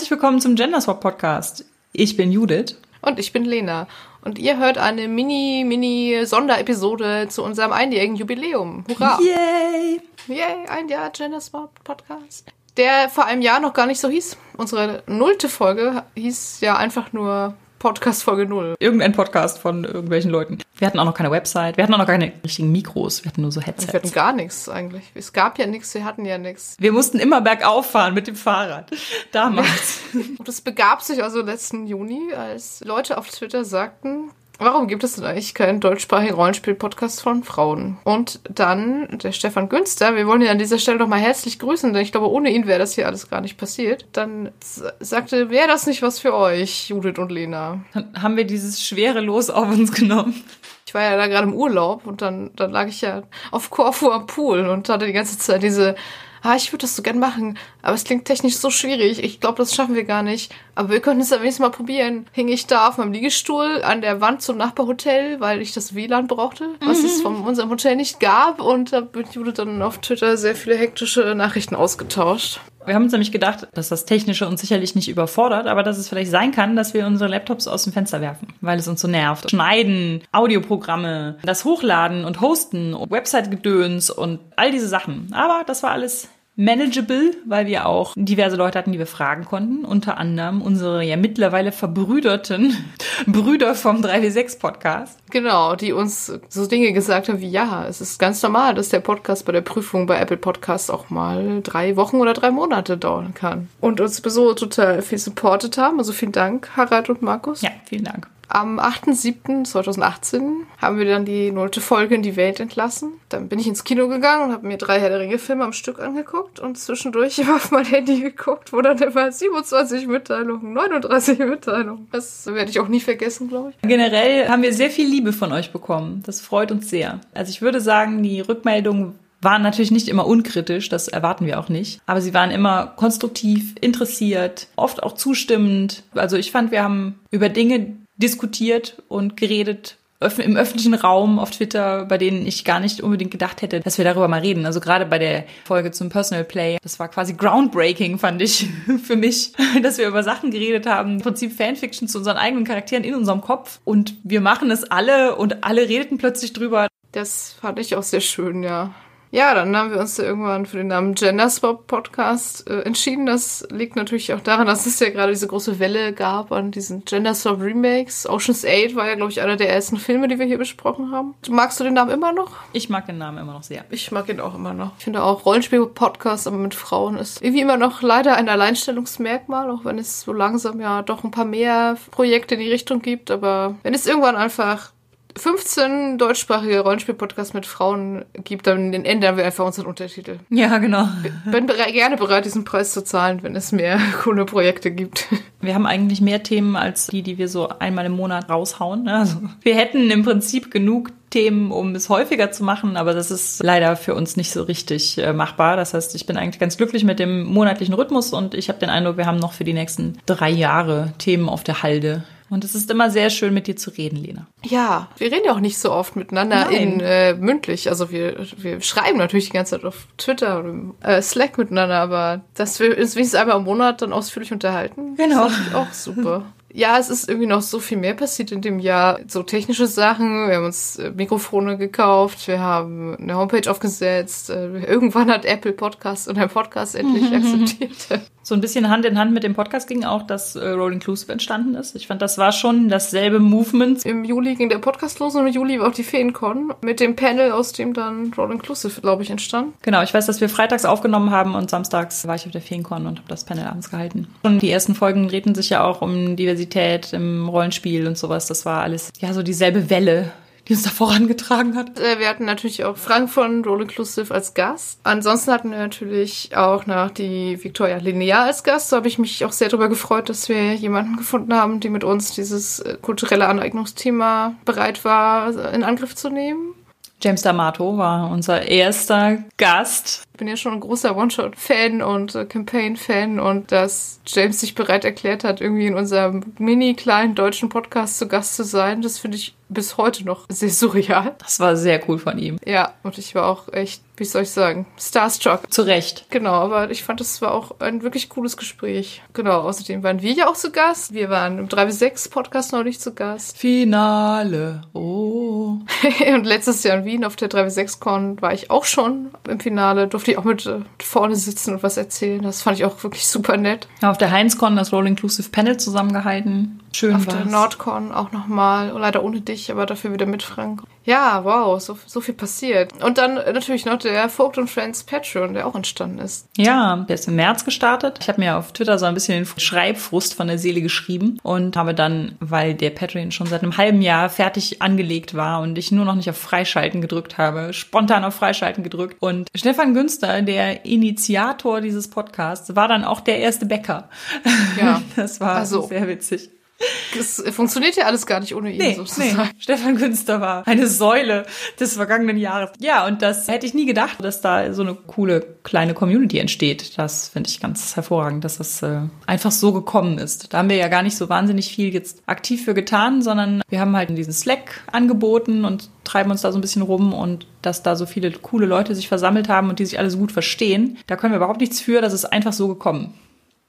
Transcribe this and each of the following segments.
Herzlich willkommen zum Genderswap Podcast. Ich bin Judith. Und ich bin Lena. Und ihr hört eine mini, mini Sonderepisode zu unserem einjährigen Jubiläum. Hurra! Yay! Yay, ein Jahr Genderswap Podcast. Der vor einem Jahr noch gar nicht so hieß. Unsere nullte Folge hieß ja einfach nur Podcast Folge 0. Irgendein Podcast von irgendwelchen Leuten. Wir hatten auch noch keine Website, wir hatten auch noch keine richtigen Mikros, wir hatten nur so Headsets. Wir hatten gar nichts eigentlich. Es gab ja nichts, wir hatten ja nichts. Wir mussten immer bergauf fahren mit dem Fahrrad. Damals. Und es begab sich also letzten Juni, als Leute auf Twitter sagten, Warum gibt es denn eigentlich keinen deutschsprachigen Rollenspiel-Podcast von Frauen? Und dann der Stefan Günster, wir wollen ihn an dieser Stelle noch mal herzlich grüßen, denn ich glaube, ohne ihn wäre das hier alles gar nicht passiert. Dann sagte, wäre das nicht was für euch, Judith und Lena? Dann haben wir dieses schwere Los auf uns genommen. Ich war ja da gerade im Urlaub und dann, dann lag ich ja auf Korfu am Pool und hatte die ganze Zeit diese ah, ich würde das so gern machen, aber es klingt technisch so schwierig. Ich glaube, das schaffen wir gar nicht. Aber wir können es am wenigstens mal probieren. Hing ich da auf meinem Liegestuhl an der Wand zum Nachbarhotel, weil ich das WLAN brauchte, was mhm. es von unserem Hotel nicht gab. Und da wurde dann auf Twitter sehr viele hektische Nachrichten ausgetauscht. Wir haben uns nämlich gedacht, dass das Technische uns sicherlich nicht überfordert, aber dass es vielleicht sein kann, dass wir unsere Laptops aus dem Fenster werfen, weil es uns so nervt. Schneiden, Audioprogramme, das Hochladen und Hosten, Website-Gedöns und all diese Sachen. Aber das war alles manageable, weil wir auch diverse Leute hatten, die wir fragen konnten. Unter anderem unsere ja mittlerweile verbrüderten Brüder vom 3W6 Podcast. Genau, die uns so Dinge gesagt haben wie, ja, es ist ganz normal, dass der Podcast bei der Prüfung bei Apple Podcasts auch mal drei Wochen oder drei Monate dauern kann. Und uns so total viel supportet haben. Also vielen Dank, Harald und Markus. Ja, vielen Dank. Am 8.7.2018 haben wir dann die nullte Folge in die Welt entlassen. Dann bin ich ins Kino gegangen und habe mir drei Herr der Ringe-Filme am Stück angeguckt und zwischendurch immer auf mein Handy geguckt, wo dann immer 27 Mitteilungen, 39 Mitteilungen. Das werde ich auch nie vergessen, glaube ich. Generell haben wir sehr viel Liebe von euch bekommen. Das freut uns sehr. Also ich würde sagen, die Rückmeldungen waren natürlich nicht immer unkritisch, das erwarten wir auch nicht. Aber sie waren immer konstruktiv, interessiert, oft auch zustimmend. Also ich fand, wir haben über Dinge diskutiert und geredet im öffentlichen Raum auf Twitter, bei denen ich gar nicht unbedingt gedacht hätte, dass wir darüber mal reden. Also gerade bei der Folge zum Personal Play, das war quasi groundbreaking, fand ich für mich, dass wir über Sachen geredet haben, im Prinzip Fanfiction zu unseren eigenen Charakteren in unserem Kopf und wir machen es alle und alle redeten plötzlich drüber. Das fand ich auch sehr schön, ja. Ja, dann haben wir uns irgendwann für den Namen Gender Swap Podcast äh, entschieden. Das liegt natürlich auch daran, dass es ja gerade diese große Welle gab an diesen Gender Swap Remakes. Ocean's 8 war ja, glaube ich, einer der ersten Filme, die wir hier besprochen haben. Magst du den Namen immer noch? Ich mag den Namen immer noch sehr. Ich mag ihn auch immer noch. Ich finde auch Rollenspiel-Podcast, aber mit Frauen ist irgendwie immer noch leider ein Alleinstellungsmerkmal, auch wenn es so langsam ja doch ein paar mehr Projekte in die Richtung gibt. Aber wenn es irgendwann einfach 15 deutschsprachige Rollenspiel-Podcasts mit Frauen gibt, dann ändern wir einfach unseren Untertitel. Ja, genau. Bin gerne bereit, diesen Preis zu zahlen, wenn es mehr coole Projekte gibt. Wir haben eigentlich mehr Themen als die, die wir so einmal im Monat raushauen. Ne? Also wir hätten im Prinzip genug Themen, um es häufiger zu machen, aber das ist leider für uns nicht so richtig äh, machbar. Das heißt, ich bin eigentlich ganz glücklich mit dem monatlichen Rhythmus und ich habe den Eindruck, wir haben noch für die nächsten drei Jahre Themen auf der Halde. Und es ist immer sehr schön, mit dir zu reden, Lena. Ja, wir reden ja auch nicht so oft miteinander Nein. in äh, mündlich. Also wir, wir schreiben natürlich die ganze Zeit auf Twitter oder äh, Slack miteinander, aber dass wir uns wenigstens einmal im Monat dann ausführlich unterhalten, genau. ist auch super. Ja, es ist irgendwie noch so viel mehr passiert in dem Jahr. So technische Sachen. Wir haben uns äh, Mikrofone gekauft. Wir haben eine Homepage aufgesetzt. Äh, irgendwann hat Apple Podcast und ein Podcast endlich akzeptiert. So ein bisschen Hand in Hand mit dem Podcast ging auch, dass äh, Roll Inclusive entstanden ist. Ich fand, das war schon dasselbe Movement. Im Juli ging der Podcast los und im Juli war auch die Feencon mit dem Panel, aus dem dann Roll Inclusive, glaube ich, entstand. Genau, ich weiß, dass wir freitags aufgenommen haben und samstags war ich auf der Feencon und habe das Panel abends gehalten. Und die ersten Folgen drehten sich ja auch um Diversität im Rollenspiel und sowas. Das war alles ja so dieselbe Welle, die uns da vorangetragen hat. Äh, wir hatten natürlich auch Frank von Roll Inclusive als Gast. Ansonsten hatten wir natürlich auch noch die Victoria Linear als Gast. So habe ich mich auch sehr darüber gefreut, dass wir jemanden gefunden haben, die mit uns dieses äh, kulturelle Aneignungsthema bereit war, in Angriff zu nehmen. James D'Amato war unser erster Gast. Bin ja schon ein großer One-Shot-Fan und äh, Campaign-Fan und dass James sich bereit erklärt hat, irgendwie in unserem mini kleinen deutschen Podcast zu Gast zu sein, das finde ich bis heute noch sehr surreal. Das war sehr cool von ihm. Ja, und ich war auch echt, wie soll ich sagen, starstruck. Zu Recht. Genau, aber ich fand, das war auch ein wirklich cooles Gespräch. Genau, außerdem waren wir ja auch zu Gast. Wir waren im 3 Podcast neulich zu Gast. Finale. Oh. und letztes Jahr in Wien auf der 3 Con war ich auch schon im Finale. Durfte ich auch mit äh, vorne sitzen und was erzählen. Das fand ich auch wirklich super nett. Auf der Heinz-Con das Roll Inclusive Panel zusammengehalten. Schön Auf war's. der Nordcon auch nochmal. Leider ohne dich, aber dafür wieder mit Frank. Ja, wow, so, so viel passiert. Und dann äh, natürlich noch der Vogt und Friends Patreon, der auch entstanden ist. Ja, der ist im März gestartet. Ich habe mir auf Twitter so ein bisschen den Schreibfrust von der Seele geschrieben und habe dann, weil der Patreon schon seit einem halben Jahr fertig angelegt war und ich nur noch nicht auf Freischalten gedrückt habe, spontan auf Freischalten gedrückt. Und Stefan Günster, der Initiator dieses Podcasts, war dann auch der erste Bäcker. Ja. Das war Also- sehr witzig. Es funktioniert ja alles gar nicht ohne ihn Nee, nee. sozusagen. Stefan Günster war eine Säule des vergangenen Jahres. Ja, und das hätte ich nie gedacht, dass da so eine coole kleine Community entsteht. Das finde ich ganz hervorragend, dass das äh, einfach so gekommen ist. Da haben wir ja gar nicht so wahnsinnig viel jetzt aktiv für getan, sondern wir haben halt diesen Slack angeboten und treiben uns da so ein bisschen rum und dass da so viele coole Leute sich versammelt haben und die sich alle so gut verstehen. Da können wir überhaupt nichts für, das ist einfach so gekommen.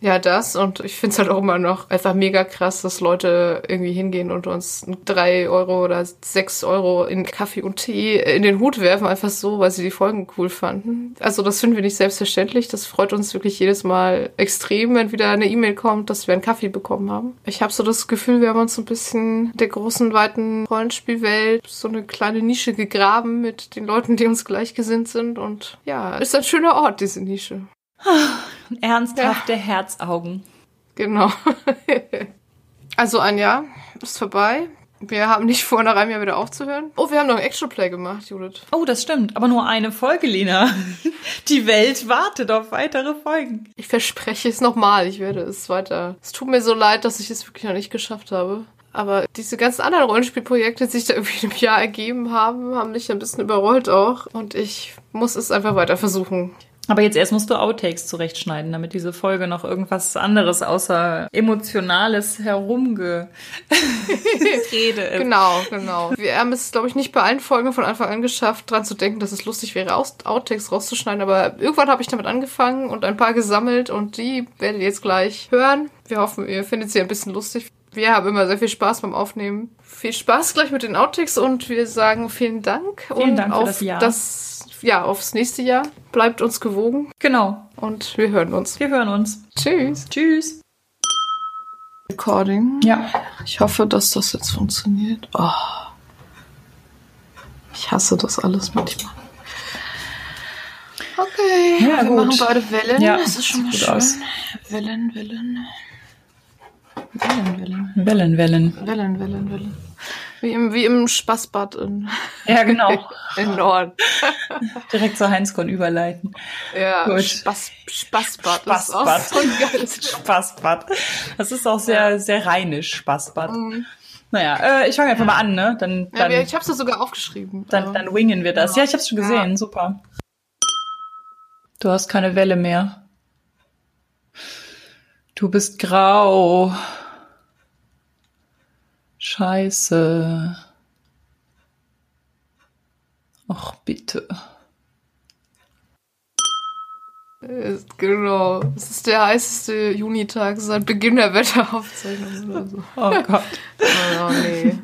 Ja, das und ich finde es halt auch immer noch einfach mega krass, dass Leute irgendwie hingehen und uns drei Euro oder sechs Euro in Kaffee und Tee in den Hut werfen, einfach so, weil sie die Folgen cool fanden. Also das finden wir nicht selbstverständlich. Das freut uns wirklich jedes Mal extrem, wenn wieder eine E-Mail kommt, dass wir einen Kaffee bekommen haben. Ich habe so das Gefühl, wir haben uns so ein bisschen der großen, weiten Rollenspielwelt so eine kleine Nische gegraben mit den Leuten, die uns gleichgesinnt sind und ja, ist ein schöner Ort, diese Nische. Ernsthafte Herzaugen. Genau. also ein Jahr ist vorbei. Wir haben nicht vor, nach einem Jahr wieder aufzuhören. Oh, wir haben noch ein Extra Play gemacht, Judith. Oh, das stimmt. Aber nur eine Folge, Lena. Die Welt wartet auf weitere Folgen. Ich verspreche es nochmal. Ich werde es weiter. Es tut mir so leid, dass ich es wirklich noch nicht geschafft habe. Aber diese ganzen anderen Rollenspielprojekte, die sich da irgendwie im Jahr ergeben haben, haben mich ein bisschen überrollt auch. Und ich muss es einfach weiter versuchen. Aber jetzt erst musst du Outtakes zurechtschneiden, damit diese Folge noch irgendwas anderes außer emotionales Herumgerede ist. Genau, genau. Wir haben es, glaube ich, nicht bei allen Folgen von Anfang an geschafft, dran zu denken, dass es lustig wäre, Outtakes rauszuschneiden. Aber irgendwann habe ich damit angefangen und ein paar gesammelt und die werdet ihr jetzt gleich hören. Wir hoffen, ihr findet sie ein bisschen lustig. Wir haben immer sehr viel Spaß beim Aufnehmen. Viel Spaß gleich mit den Outtakes und wir sagen vielen Dank. Vielen und Dank für auf das Jahr. Das, ja, aufs nächste Jahr. Bleibt uns gewogen Genau. und wir hören uns. Wir hören uns. Tschüss. Tschüss. Recording. Ja. Ich hoffe, dass das jetzt funktioniert. Oh. Ich hasse das alles manchmal. Okay, Ja, wir gut. machen beide Wellen. Ja, das ist schon mal schön. aus. Wellen, Wellen. Wellen, Wellen. Wellen, Wellen. Wellen, Wellen, Wellen. Wie im, wie im Spaßbad in, Ja, genau. in Norden. Direkt zur Heinzkorn überleiten. Ja, Gut. Spaß, Spaßbad. Das ist Spaßbad. auch so Spaßbad. Das ist auch sehr, sehr rheinisch, Spaßbad. Naja, äh, ich fange einfach mal an, ne? Dann, Mhm. Ja, dann, wir- ich habe es sogar aufgeschrieben. dann, dann wingen wir das. Ja, ich hab's schon gesehen. Ja. Super. Du hast keine Welle mehr. Du bist grau. Scheiße. Ach, bitte. Äh, Genau. Es ist der heißeste Junitag seit Beginn der Wetteraufzeichnung oder so. Oh Gott. Oh, nee.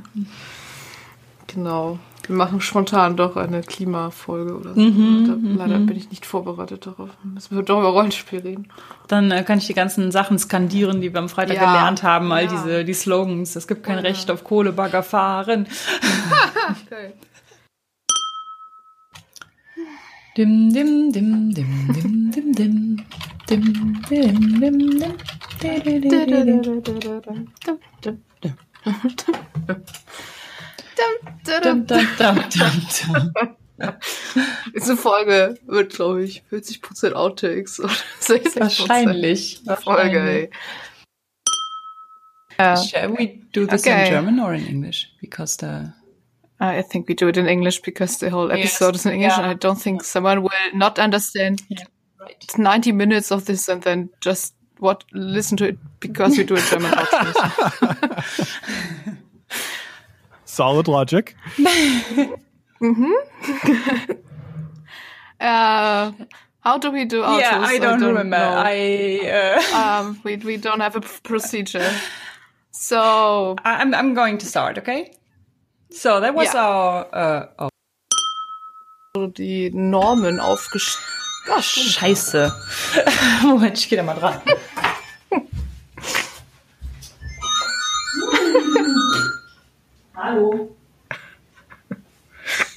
Genau. Wir machen spontan doch eine Klimafolge oder so. da, leider bin ich nicht vorbereitet darauf. Müssen wir doch über Rollenspiel reden. Dann äh, kann ich die ganzen Sachen skandieren, die wir am Freitag Ja. gelernt haben. All Ja. diese, die Slogans. Es gibt kein Oh ja. Recht auf Kohlebagger fahren. Okay. Dim, dim, dim, dim, dim, dim, dim. Dim, dim, dim, dim. Dum, dum, dum, dum, dum. Diese Folge wird, glaube ich, 40% Outtakes oder 60%. Wahrscheinlich. Folge, ey. Ja. Shall we do this Okay. in German or in English? Because the I think we do it in English because the whole Yes, episode is in English, yeah. and I don't think someone will not understand Right. 90 minutes of this and then just what listen to it because we do a German outro. Solid logic. uh, how do we do outros? Yeah, I don't, remember. know. I, uh, um, we we don't have a procedure. So I- I'm I'm going to start. Okay. So that was Yeah. our uh, our die Normen aufgestellt. Stimmt. Scheiße. Moment, ich geh da mal dran. Hallo.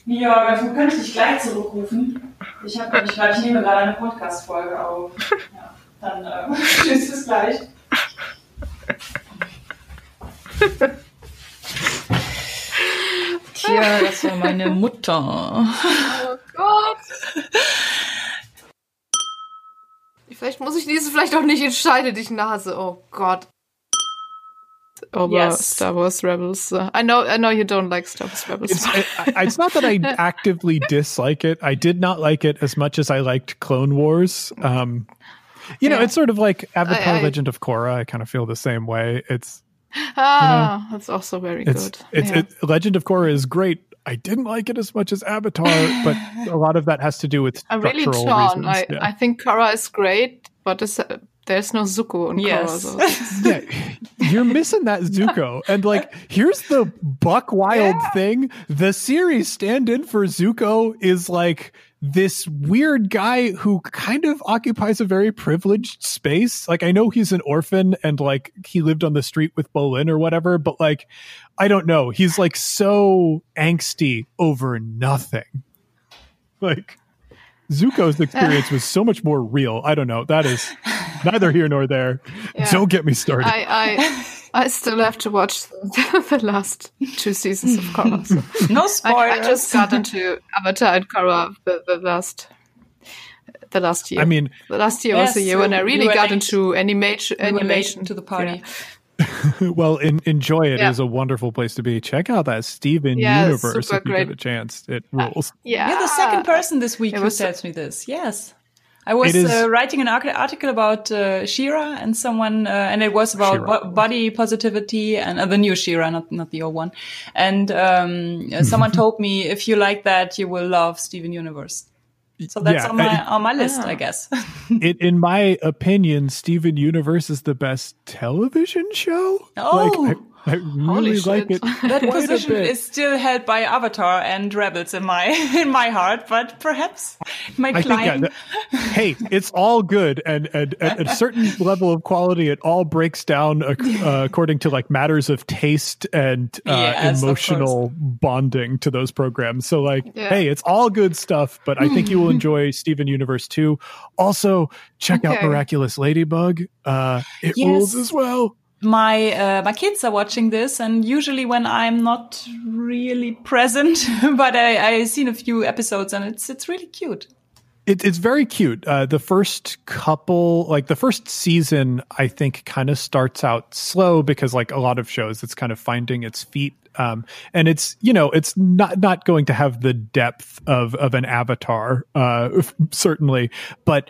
Ja, du könntest dich gleich zurückrufen. Ich habe nämlich gerade, ich nehme gerade eine Podcast-Folge auf. Ja, dann äh, tschüss, bis gleich. Tja, das war meine Mutter. Oh Gott. Vielleicht muss ich diese vielleicht auch nicht entscheiden, dich Nase. Oh Gott. Aber Yes. Star Wars Rebels. uh, I know, I know you don't like Star Wars Rebels. It's, I- it's not that I actively dislike it. I did not like it as much as I liked Clone Wars. Um, you know, it's sort of like Avatar: I- I- Legend of Korra. I kind of feel the same way. It's ah, that's also very it's good. it's Yeah. it, Legend of Korra is great. I didn't like it as much as Avatar, but a lot of that has to do with I'm really structural torn. reasons. I, yeah. I think Kara is great, but it's, there's no Zuko in Yes. Kara. So. yeah, you're missing that Zuko. And like, here's the buck wild Yeah. thing: the series stand-in for Zuko is like this weird guy who kind of occupies a very privileged space. Like, I know he's an orphan and like he lived on the street with Bolin or whatever, but like, I don't know. He's like so angsty over nothing. Like. Zuko's experience was so much more real. I don't know. That is neither here nor there. Yeah. Don't get me started. I, I, I still have to watch the, the last two seasons of Kara. So. No I, spoilers. I just got into Avatar and Kara the, the last the last year. I mean, the last year was the Yes, year when I really got late. into animation. We animation to the party. well, in, enjoy it is Yeah. a wonderful place to be. Check out that Steven Yeah, universe super if you great. get a chance. It rules. Uh, yeah, You're the second person this week It who was- tells me this. Yes. I was It is- uh, writing an article about uh, Shira and someone, uh, and it was about bo- body positivity and uh, the new Shira, not not the old one. And um, uh, someone told me if you like that, you will love Steven Universe. So that's Yeah, on my I- on my list, Ah. I guess. it, in my opinion, Steven Universe is the best television show. Oh. like, I, I really shit. like it. that position is still held by Avatar and Rebels in my in my heart, but perhaps my I think, yeah, hey, it's all good, and, and at a certain level of quality, it all breaks down ac- uh, according to like matters of taste and uh, Yes, emotional bonding to those programs. So, like, Yeah. hey, it's all good stuff, but I think you will enjoy Steven Universe too. Also, check out Miraculous Ladybug; uh, it Yes. rules as well. My uh, my kids are watching this, and usually when I'm not really present, but I I seen a few episodes, and it's it's really cute. It, it's very cute. Uh, the first couple, like the first season, I think kind of starts out slow because, like a lot of shows, it's kind of finding its feet. Um, and it's you know it's not not going to have the depth of of an Avatar, uh, certainly, but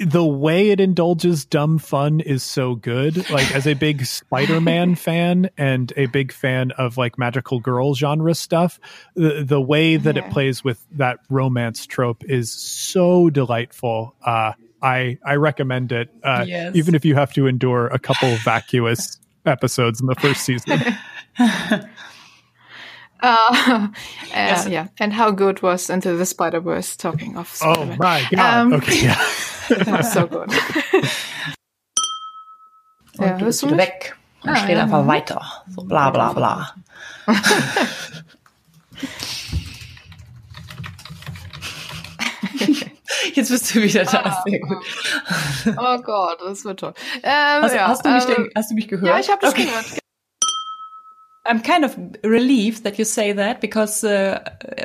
the way it indulges dumb fun is so good. Like as a big Spider-Man fan and a big fan of like magical girl genre stuff, the the way that it plays with that romance trope is so delightful. Uh I I recommend it. Uh Yes. even if you have to endure a couple vacuous episodes in the first season. Uh, uh, yeah, and how good was Into the Spider Verse? Talking of Oh Spider-Man. my god. Um, okay, yeah. Was so good. ja, du hörst bist du mich? weg und Ah, steht ja. einfach weiter. So bla bla bla. Jetzt bist du wieder da. Sehr gut. Oh Gott, das wird toll. Ähm, Hast, ja, hast, du mich ähm, denn, hast du mich gehört? Ja, ich habe das okay. gehört. I'm kind of relieved that you say that because uh,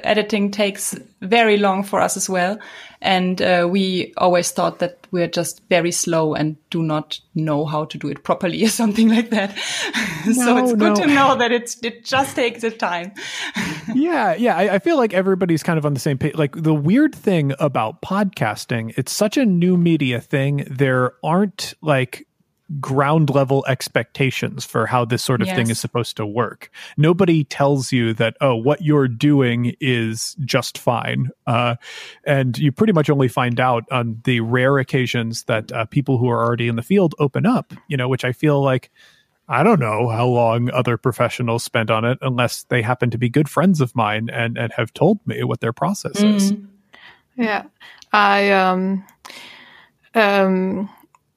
editing takes very long for us as well. And uh, we always thought that we're just very slow and do not know how to do it properly or something like that. so it's good no. to know that it's, it just takes the time. yeah, yeah. I, I feel like everybody's kind of on the same page. Like the weird thing about podcasting, it's such a new media thing. There aren't like ground level expectations for how this sort of thing is supposed to work. Nobody tells you that, oh, what you're doing is just fine. Uh, and you pretty much only find out on the rare occasions that uh, people who are already in the field open up, you know, which I feel like. I don't know how long other professionals spend on it unless they happen to be good friends of mine and, and have told me what their process is. Yeah, I um um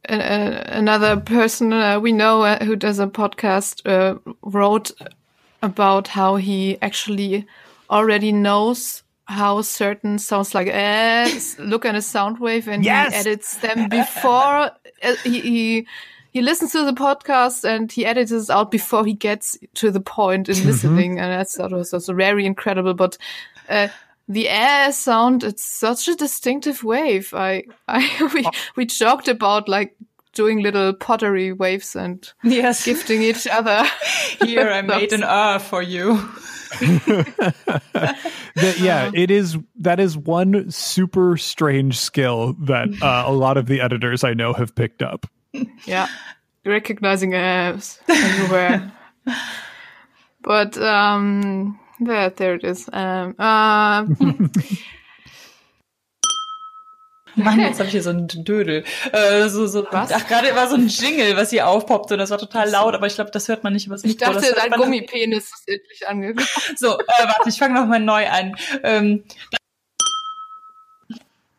another person uh, we know uh, who does a podcast uh, wrote about how he actually already knows how certain sounds like eh, look at a sound wave and Yes! he edits them before uh, he, he he listens to the podcast and he edits it out before he gets to the point in listening. And that's that was also very incredible. But uh, the air sound it's such a distinctive wave. I i we, we joked about like doing little pottery waves and Yes. gifting each other Here I made an R for you. That- yeah, it is. That is one super strange skill that uh, a lot of the editors I know have picked up. yeah recognizing abs everywhere but um there there it is um uh, Mann, jetzt habe ich hier so ein Dödel. Äh, so, so, Was? Ach, gerade war so ein Jingle, was hier aufpoppte und das war total laut, aber ich glaube, das hört man nicht übers ich Mikro. dachte das hört dein gummipenis ist endlich angekommen So, äh, warte, ich fange nochmal neu an. Ähm,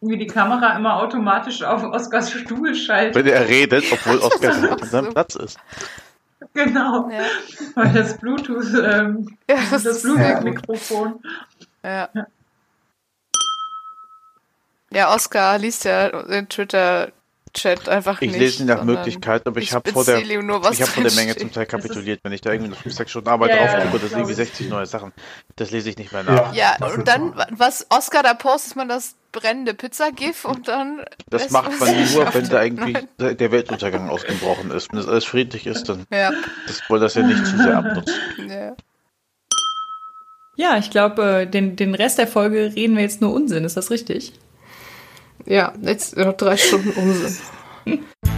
wie die Kamera immer automatisch auf Oskars Stuhl schaltet. Wenn er redet, obwohl Oskar an seinem Platz ist. Genau. ja, Weil das Bluetooth, ähm, ja das, das Bluetooth-Mikrofon. Ja. Ja, Oscar liest ja den Twitter-Chat einfach Ich nicht. lese ihn nach Möglichkeit, aber ich ich habe vor der, ich habe vor der Menge steht. zum Teil kapituliert. Wenn ich da irgendwie noch fünf, sechs Stunden Arbeit Ja, ja, aufgebe, das sind irgendwie ich. 60 neue Sachen. Das lese ich nicht mehr nach. Ja, Dafür und dann, was Oscar da postet, ist man das brennende Pizza-GIF und dann. Das macht man nur, wenn da irgendwie der Weltuntergang ausgebrochen ist. Wenn das alles friedlich ist, dann Ja, das wollen das ja nicht zu sehr abnutzen. ja. Ja, ich glaube, äh, den, den Rest der Folge reden wir jetzt nur Unsinn. Ist das richtig? Ja, jetzt noch drei Stunden Unsinn.